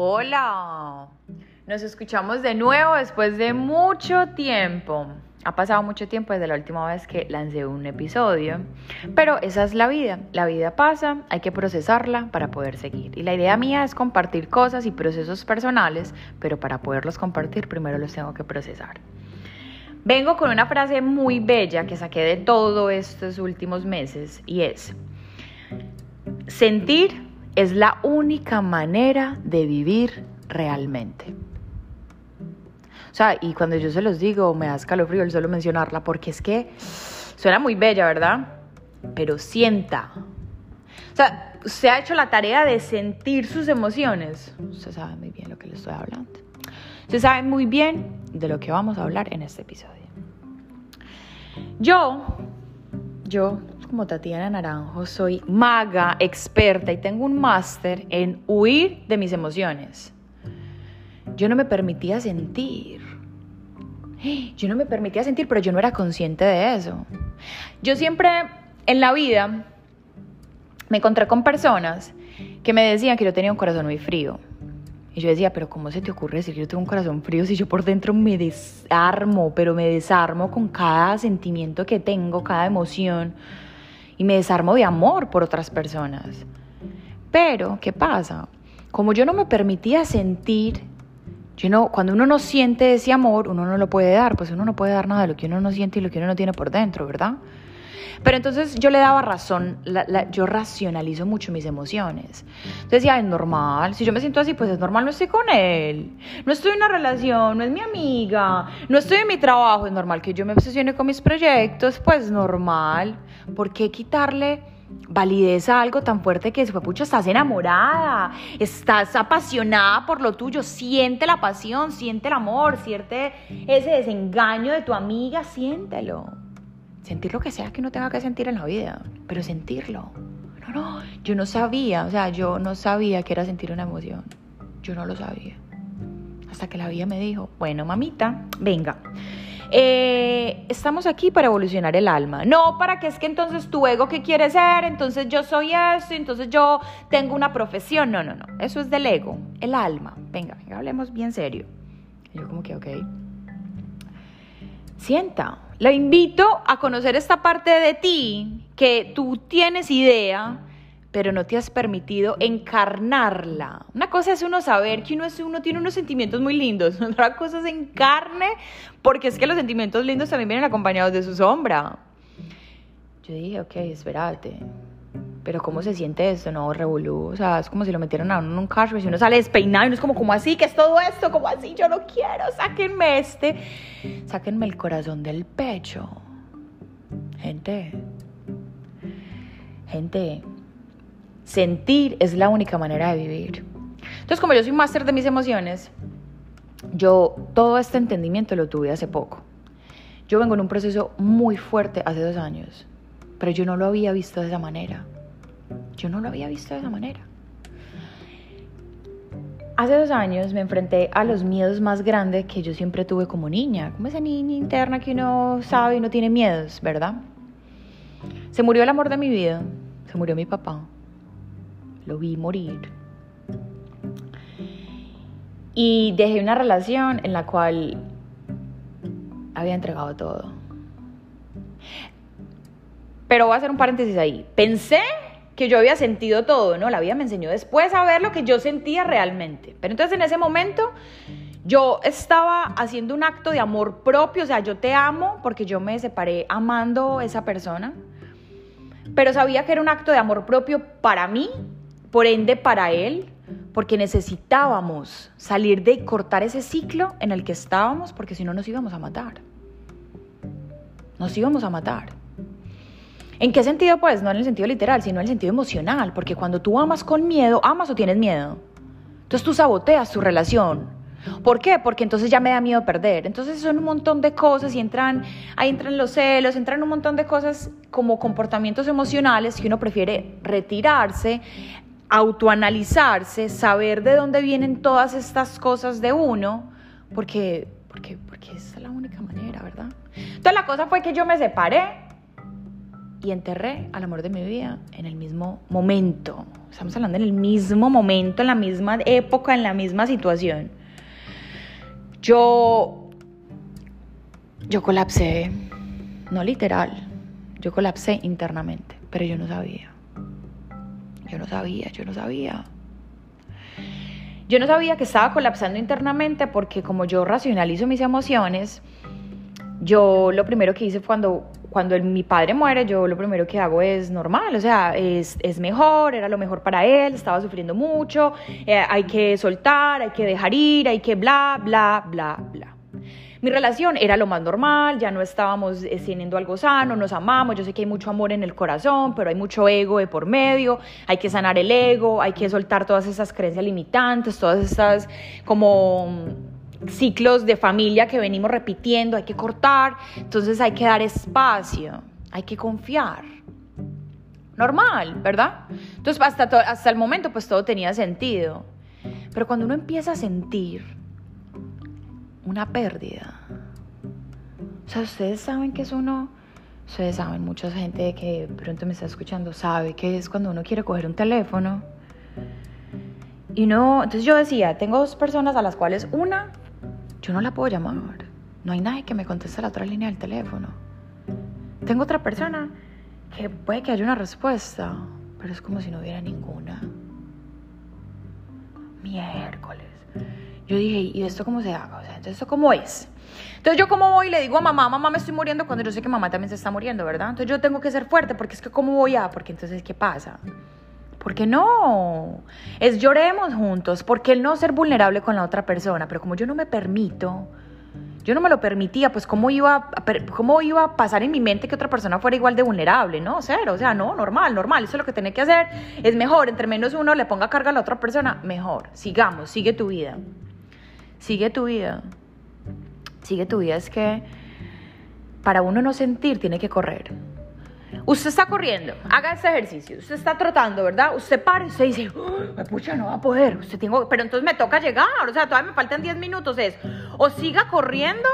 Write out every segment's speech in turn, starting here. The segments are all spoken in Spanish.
Hola, nos escuchamos de nuevo después de mucho tiempo. Ha pasado mucho tiempo desde la última vez que lancé un episodio, pero esa es la vida. La vida pasa, hay que procesarla para poder seguir. Y la idea mía es compartir cosas y procesos personales, pero para poderlos compartir primero los tengo que procesar. Vengo con una frase muy bella que saqué de todos estos últimos meses y es, sentir es la única manera de vivir realmente. O sea, y cuando yo se los digo, me da escalofrío el solo mencionarla, porque es que suena muy bella, ¿verdad? Pero sienta. O sea, usted ha hecho la tarea de sentir sus emociones. Usted sabe muy bien lo que le estoy hablando. Usted sabe muy bien de lo que vamos a hablar en este episodio. Yo, yo como Tatiana Naranjo, soy maga, experta y tengo un máster en huir de mis emociones. Yo no me permitía sentir. Yo no me permitía sentir, pero yo no era consciente de eso. Yo siempre en la vida me encontré con personas que me decían que yo tenía un corazón muy frío. Y yo decía, pero ¿cómo se te ocurre decir que yo tengo un corazón frío si yo por dentro me desarmo, pero me desarmo con cada sentimiento que tengo, cada emoción? Y me desarmo de amor por otras personas. Pero, ¿qué pasa? Como yo no me permitía sentir, yo no, cuando uno no siente ese amor, uno no lo puede dar, pues uno no puede dar nada de lo que uno no siente y lo que uno no tiene por dentro, ¿verdad? Pero entonces yo le daba razón, yo racionalizo mucho mis emociones. Entonces decía, es normal, si yo me siento así, pues es normal, no estoy con él, no estoy en una relación, no es mi amiga, no estoy en mi trabajo, es normal que yo me obsesione con mis proyectos, pues normal. ¿Por qué quitarle validez a algo tan fuerte que es, pucha, estás enamorada, estás apasionada por lo tuyo, siente la pasión, siente el amor, siente ese desengaño de tu amiga, siéntelo. Sentir lo que sea que no tenga que sentir en la vida, pero sentirlo. No, no, yo no sabía, o sea, yo no sabía que era sentir una emoción. Yo no lo sabía. Hasta que la vida me dijo, bueno, mamita, venga. Eh, estamos aquí para evolucionar el alma. No para que es que entonces tu ego que quiere ser, entonces yo soy eso, entonces yo tengo una profesión. No, no, no. Eso es del ego, el alma. Venga, venga, hablemos bien serio. yo como que, ok. Sienta, la invito a conocer esta parte de ti que tú tienes idea, pero no te has permitido encarnarla. Una cosa es uno saber que uno, es, uno tiene unos sentimientos muy lindos, otra cosa es encarne, porque es que los sentimientos lindos también vienen acompañados de su sombra. Yo dije, ok, espérate, pero ¿cómo se siente esto? No, revolú. O sea, es como si lo metieran a uno en un carro y si uno sale despeinado y uno es como, ¿cómo así? ¿Qué es todo esto? ¿Cómo así? Yo no quiero. Sáquenme este. Sáquenme el corazón del pecho. Gente. Gente. Sentir es la única manera de vivir. Entonces, como yo soy máster de mis emociones, yo todo este entendimiento lo tuve hace poco. Yo vengo en un proceso muy fuerte hace dos años, pero yo no lo había visto de esa manera. Yo no lo había visto de esa manera. Hace dos años me enfrenté a los miedos más grandes que yo siempre tuve como niña, como esa niña interna que uno sabe y no tiene miedos, ¿verdad? Se murió el amor de mi vida, se murió mi papá, lo vi morir. Y dejé una relación en la cual había entregado todo. Pero voy a hacer un paréntesis ahí. Pensé que yo había sentido todo, ¿no? La vida me enseñó después a ver lo que yo sentía realmente. Pero entonces en ese momento yo estaba haciendo un acto de amor propio, o sea, yo te amo porque yo me separé amando a esa persona, pero sabía que era un acto de amor propio para mí, por ende para él, porque necesitábamos salir de cortar ese ciclo en el que estábamos, porque si no nos íbamos a matar. Nos íbamos a matar. ¿En qué sentido? Pues no en el sentido literal, sino en el sentido emocional, porque cuando tú amas con miedo, amas o tienes miedo. Entonces tú saboteas tu relación. ¿Por qué? Porque entonces ya me da miedo perder. Entonces son un montón de cosas y entran, ahí entran los celos, entran un montón de cosas como comportamientos emocionales que uno prefiere retirarse, autoanalizarse, saber de dónde vienen todas estas cosas de uno, porque, porque, porque esa es la única manera, ¿verdad? Entonces la cosa fue que yo me separé y enterré al amor de mi vida en el mismo momento. Estamos hablando en el mismo momento, en la misma época, en la misma situación. Yo, yo colapsé, no literal, yo colapsé internamente, pero yo no sabía. Yo no sabía, yo no sabía. Yo no sabía que estaba colapsando internamente porque como yo racionalizo mis emociones, yo lo primero que hice cuando, cuando mi padre muere, yo lo primero que hago es normal, o sea, es, es mejor, era lo mejor para él, estaba sufriendo mucho, eh, hay que soltar, hay que dejar ir, hay que bla, bla, bla, bla. Mi relación era lo más normal, ya no estábamos eh, teniendo algo sano, nos amamos, yo sé que hay mucho amor en el corazón, pero hay mucho ego de por medio, hay que sanar el ego, hay que soltar todas esas creencias limitantes, todas esas como mm, ciclos de familia que venimos repitiendo, hay que cortar, entonces hay que dar espacio, hay que confiar. Normal, ¿verdad? Entonces hasta, hasta el momento pues todo tenía sentido. Pero cuando uno empieza a sentir una pérdida. O sea, ustedes saben que es uno, ustedes saben, mucha gente que pronto me está escuchando sabe que es cuando uno quiere coger un teléfono. Y no, entonces yo decía, tengo dos personas a las cuales una, yo no la puedo llamar. No hay nadie que me conteste la otra línea del teléfono. Tengo otra persona que puede que haya una respuesta, pero es como si no hubiera ninguna. Miércoles. Yo dije, ¿y esto cómo se haga? O sea, ¿esto cómo es? Entonces, yo cómo voy y le digo a mamá, mamá, me estoy muriendo cuando yo sé que mamá también se está muriendo, ¿verdad? Entonces, yo tengo que ser fuerte porque es que, ¿cómo voy a? Porque entonces, ¿qué pasa? Porque no, es lloremos juntos, porque el no ser vulnerable con la otra persona, pero como yo no me permito, yo no me lo permitía, pues cómo iba, cómo iba a pasar en mi mente que otra persona fuera igual de vulnerable, ¿no? Cero, o sea, no, normal, normal, eso es lo que tiene que hacer, es mejor, entre menos uno le ponga carga a la otra persona, mejor, sigamos, sigue tu vida sigue tu vida. Sigue tu vida. Es que para uno no sentir tiene que correr. Usted está corriendo, haga este ejercicio, usted está trotando, ¿verdad? Usted para y usted dice, pucha, no va a poder, usted tengo, pero entonces me toca llegar, o sea, todavía me faltan 10 minutos, es, o siga corriendo,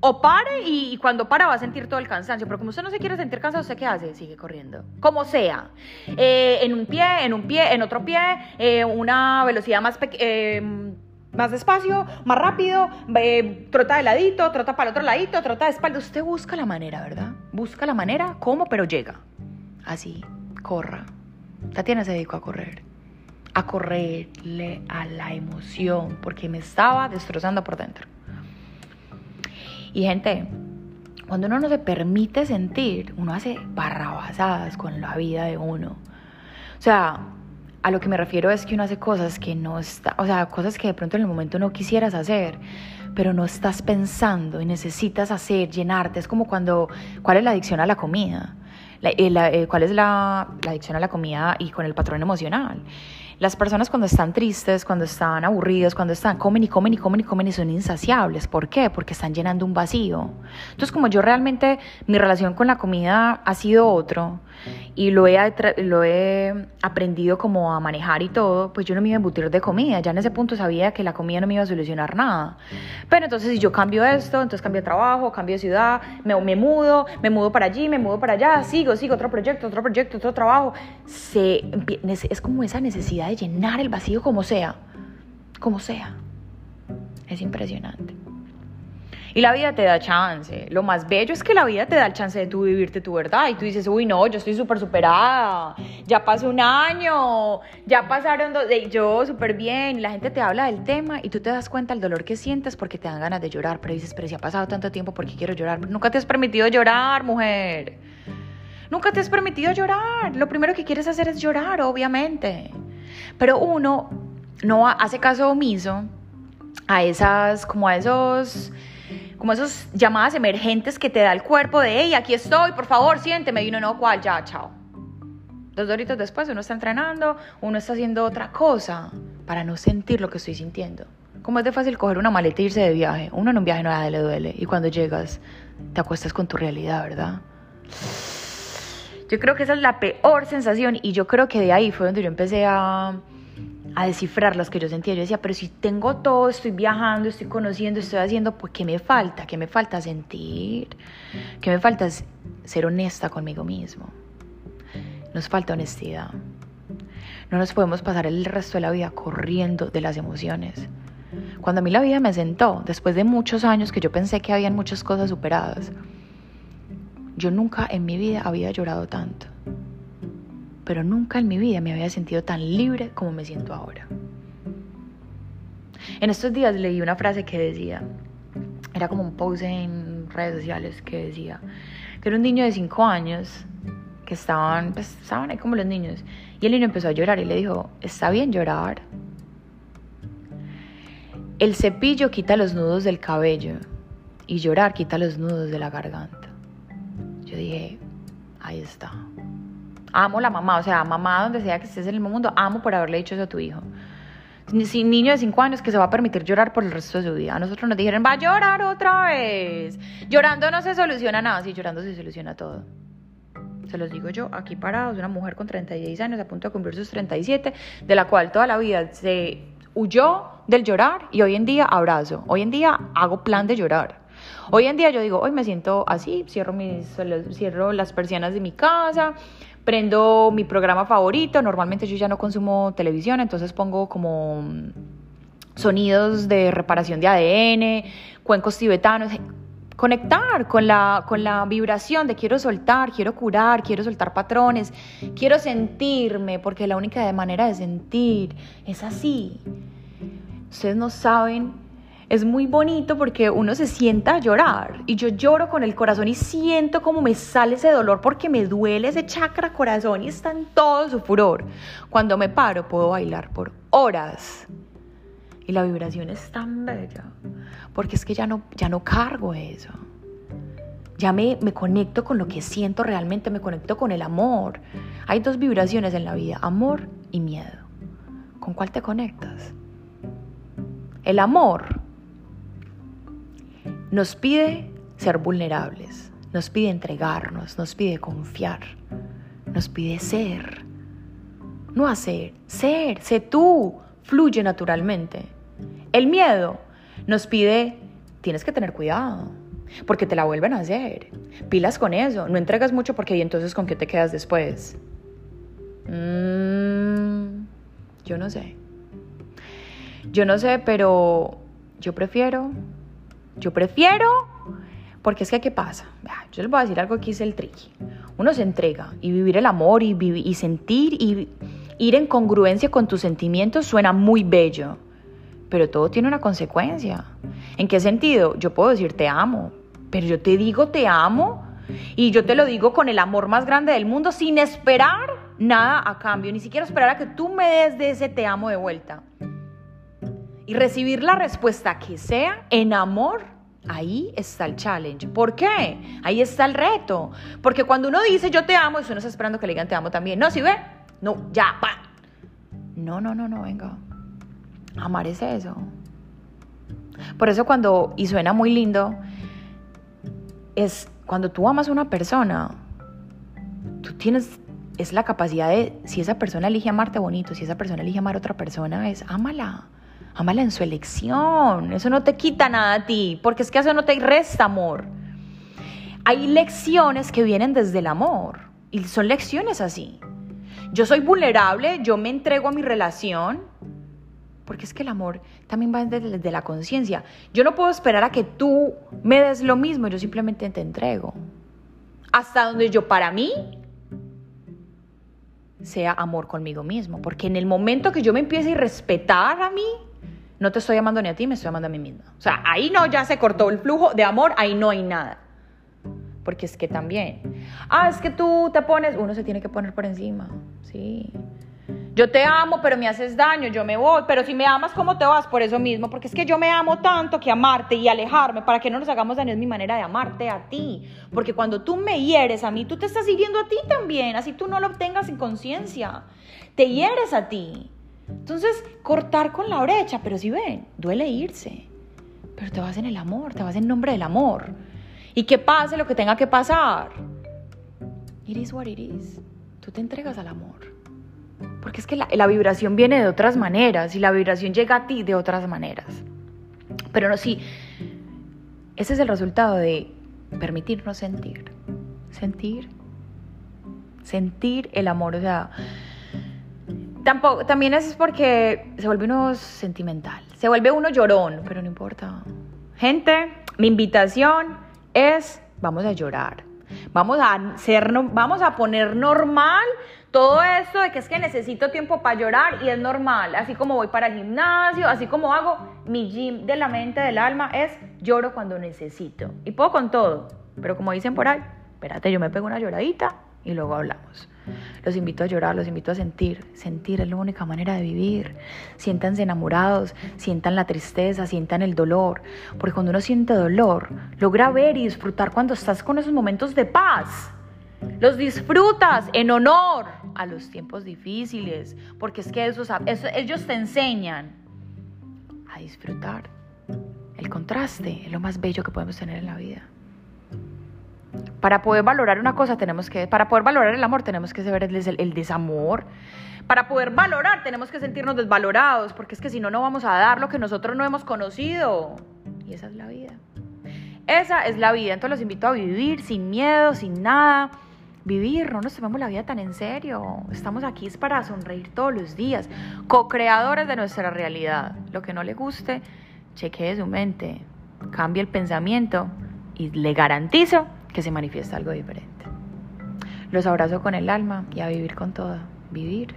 o pare y, cuando para va a sentir todo el cansancio, pero como usted no se quiere sentir cansado, ¿usted qué hace? Sigue corriendo, como sea, eh, en un pie, en un pie, en otro pie, eh, una velocidad más pequeña, eh, más despacio, más rápido, trota de ladito, trota para el otro ladito, trota de espalda. Usted busca la manera, ¿verdad? Busca la manera, cómo, pero llega. Así, corra. Tatiana se dedicó a correr. A correrle a la emoción, porque me estaba destrozando por dentro. Y gente, cuando uno no se permite sentir, uno hace barrabasadas con la vida de uno. O sea, a lo que me refiero es que uno hace cosas que no está, o sea, cosas que de pronto en el momento no quisieras hacer, pero no estás pensando y necesitas hacer, llenarte. Es como cuando, ¿cuál es la adicción a la comida? Eh, eh, ¿Cuál es la, la adicción a la comida y con el patrón emocional? Las personas cuando están tristes, cuando están aburridos, cuando están, comen y comen y comen y comen y son insaciables. ¿Por qué? Porque están llenando un vacío. Entonces, como yo realmente, mi relación con la comida ha sido otro y lo he, lo he aprendido como a manejar y todo, pues yo no me iba a embutir de comida. Ya en ese punto sabía que la comida no me iba a solucionar nada. Pero entonces, si yo cambio esto, entonces cambio de trabajo, cambio de ciudad, me, me mudo, me mudo para allí, me mudo para allá, sigo, sigo, otro proyecto, otro proyecto, otro trabajo. Se, es como esa necesidad de llenar el vacío como sea, como sea. Es impresionante. Y la vida te da chance. Lo más bello es que la vida te da el chance de tú vivirte tu verdad. Y tú dices, uy, no, yo estoy súper superada. Ya pasó un año. Ya pasaron dos. Yo súper bien. La gente te habla del tema y tú te das cuenta del dolor que sientes porque te dan ganas de llorar. Pero dices, pero si ha pasado tanto tiempo, ¿por qué quiero llorar? nunca te has permitido llorar, mujer. Nunca te has permitido llorar. Lo primero que quieres hacer es llorar, obviamente. Pero uno no hace caso omiso a esas, como a esos, como esos llamadas emergentes que te da el cuerpo de, hey, aquí estoy, por favor, siénteme. Y uno no, cual, ya, chao. Dos horitos después uno está entrenando, uno está haciendo otra cosa para no sentir lo que estoy sintiendo. Como es de fácil coger una maleta e irse de viaje. Uno en un viaje nada le duele. Y cuando llegas, te acuestas con tu realidad, ¿verdad? Yo creo que esa es la peor sensación y yo creo que de ahí fue donde yo empecé a, a descifrar las que yo sentía. Yo decía, pero si tengo todo, estoy viajando, estoy conociendo, estoy haciendo, pues ¿qué me falta? ¿Qué me falta sentir? ¿Qué me falta ser honesta conmigo mismo? nos falta honestidad. No nos podemos pasar el resto de la vida corriendo de las emociones. Cuando a mí la vida me sentó, después de muchos años que yo pensé que habían muchas cosas superadas, yo nunca en mi vida había llorado tanto. Pero nunca en mi vida me había sentido tan libre como me siento ahora. En estos días leí una frase que decía, era como un post en redes sociales que decía que era un niño de 5 años que estaban, pues, estaban ahí como los niños. Y el niño empezó a llorar y le dijo, está bien llorar. El cepillo quita los nudos del cabello y llorar quita los nudos de la garganta. Yo dije, ahí está. Amo la mamá, o sea, mamá donde sea que estés en el mundo, amo por haberle dicho eso a tu hijo. Sin niño de 5 años que se va a permitir llorar por el resto de su vida. A nosotros nos dijeron, va a llorar otra vez. Llorando no se soluciona nada, sí, llorando se soluciona todo. Se los digo yo, aquí parados, una mujer con 36 años, a punto de cumplir sus 37, de la cual toda la vida se huyó del llorar y hoy en día abrazo. Hoy en día hago plan de llorar. Hoy en día yo digo, hoy me siento así, cierro, mis, cierro las persianas de mi casa, prendo mi programa favorito. Normalmente yo ya no consumo televisión, entonces pongo como sonidos de reparación de ADN, cuencos tibetanos conectar con la, con la vibración de quiero soltar, quiero curar, quiero soltar patrones, quiero sentirme, porque la única manera de sentir es así. Ustedes no saben, es muy bonito porque uno se sienta a llorar y yo lloro con el corazón y siento como me sale ese dolor porque me duele ese chakra corazón y está en todo su furor. Cuando me paro puedo bailar por horas y la vibración es tan bella porque es que ya no, ya no cargo eso. Ya me, me conecto con lo que siento realmente, me conecto con el amor. Hay dos vibraciones en la vida, amor y miedo. ¿Con cuál te conectas? El amor nos pide ser vulnerables, nos pide entregarnos, nos pide confiar, nos pide ser. No hacer, ser, sé tú, fluye naturalmente. El miedo nos pide, tienes que tener cuidado, porque te la vuelven a hacer. Pilas con eso, no entregas mucho porque entonces con qué te quedas después. Mm, yo no sé. Yo no sé, pero yo prefiero, yo prefiero, porque es que ¿qué pasa? Yo les voy a decir algo que es el tricky. Uno se entrega y vivir el amor y, y sentir y ir en congruencia con tus sentimientos suena muy bello pero todo tiene una consecuencia. ¿En qué sentido? Yo puedo decir te amo, pero yo te digo te amo y yo te lo digo con el amor más grande del mundo sin esperar nada a cambio, ni siquiera esperar a que tú me des de ese te amo de vuelta. Y recibir la respuesta que sea en amor, ahí está el challenge. ¿Por qué? Ahí está el reto. Porque cuando uno dice yo te amo, eso no está esperando que le digan te amo también. No, si ve, no, ya, pa. No, no, no, no, venga. Amar es eso. Por eso cuando, y suena muy lindo, es cuando tú amas a una persona, tú tienes, es la capacidad de, si esa persona elige amarte bonito, si esa persona elige amar a otra persona, es ámala. Ámala en su elección. Eso no te quita nada a ti, porque es que eso no te resta amor. Hay lecciones que vienen desde el amor y son lecciones así. Yo soy vulnerable, yo me entrego a mi relación, porque es que el amor también va desde, la conciencia. Yo no puedo esperar a que tú me des lo mismo, yo simplemente te entrego. Hasta donde yo para mí sea amor conmigo mismo. Porque en el momento que yo me empiece a respetar a mí, no te estoy amando ni a ti, me estoy amando a mí misma. O sea, ahí no, ya se cortó el flujo de amor, ahí no hay nada. Porque es que también, ah, es que tú te pones, uno se tiene que poner por encima, sí. Yo te amo, pero me haces daño, yo me voy, pero si me amas, ¿cómo te vas? Por eso mismo, porque es que yo me amo tanto que amarte y alejarme, para que no nos hagamos daño es mi manera de amarte a ti. Porque cuando tú me hieres a mí, tú te estás hiriendo a ti también, así tú no lo tengas en conciencia. Te hieres a ti. Entonces, cortar con la brecha, pero si ven, duele irse. Pero te vas en el amor, te vas en nombre del amor. Y que pase lo que tenga que pasar. It is what it is. Tú te entregas al amor. Porque es que la, vibración viene de otras maneras y la vibración llega a ti de otras maneras. Pero no, sí, ese es el resultado de permitirnos sentir. Sentir, sentir el amor, o sea, tampoco, también es porque se vuelve uno sentimental, se vuelve uno llorón, pero no importa. Gente, mi invitación es, vamos a llorar, vamos a, ser, vamos a poner normal todo esto de que es que necesito tiempo para llorar y es normal, así como voy para el gimnasio, así como hago mi gym de la mente, del alma, es lloro cuando necesito. Y puedo con todo, pero como dicen por ahí, espérate, yo me pego una lloradita y luego hablamos. Los invito a llorar, los invito a sentir. Sentir es la única manera de vivir. Siéntanse enamorados, sientan la tristeza, sientan el dolor. Porque cuando uno siente dolor, logra ver y disfrutar cuando estás con esos momentos de paz. Los disfrutas en honor a los tiempos difíciles, porque es que esos, ellos te enseñan a disfrutar. El contraste es lo más bello que podemos tener en la vida. Para poder valorar una cosa tenemos que, para poder valorar el amor tenemos que saber el, desamor. Para poder valorar tenemos que sentirnos desvalorados, porque es que si no, no vamos a dar lo que nosotros no hemos conocido. Y esa es la vida. Esa es la vida. Entonces los invito a vivir sin miedo, sin nada vivir, no nos tomamos la vida tan en serio. Estamos aquí es para sonreír todos los días, co-creadores de nuestra realidad. Lo que no le guste, chequee su mente, cambie el pensamiento y le garantizo que se manifiesta algo diferente. Los abrazo con el alma y a vivir con todo. Vivir,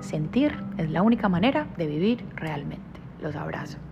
sentir es la única manera de vivir realmente. Los abrazo.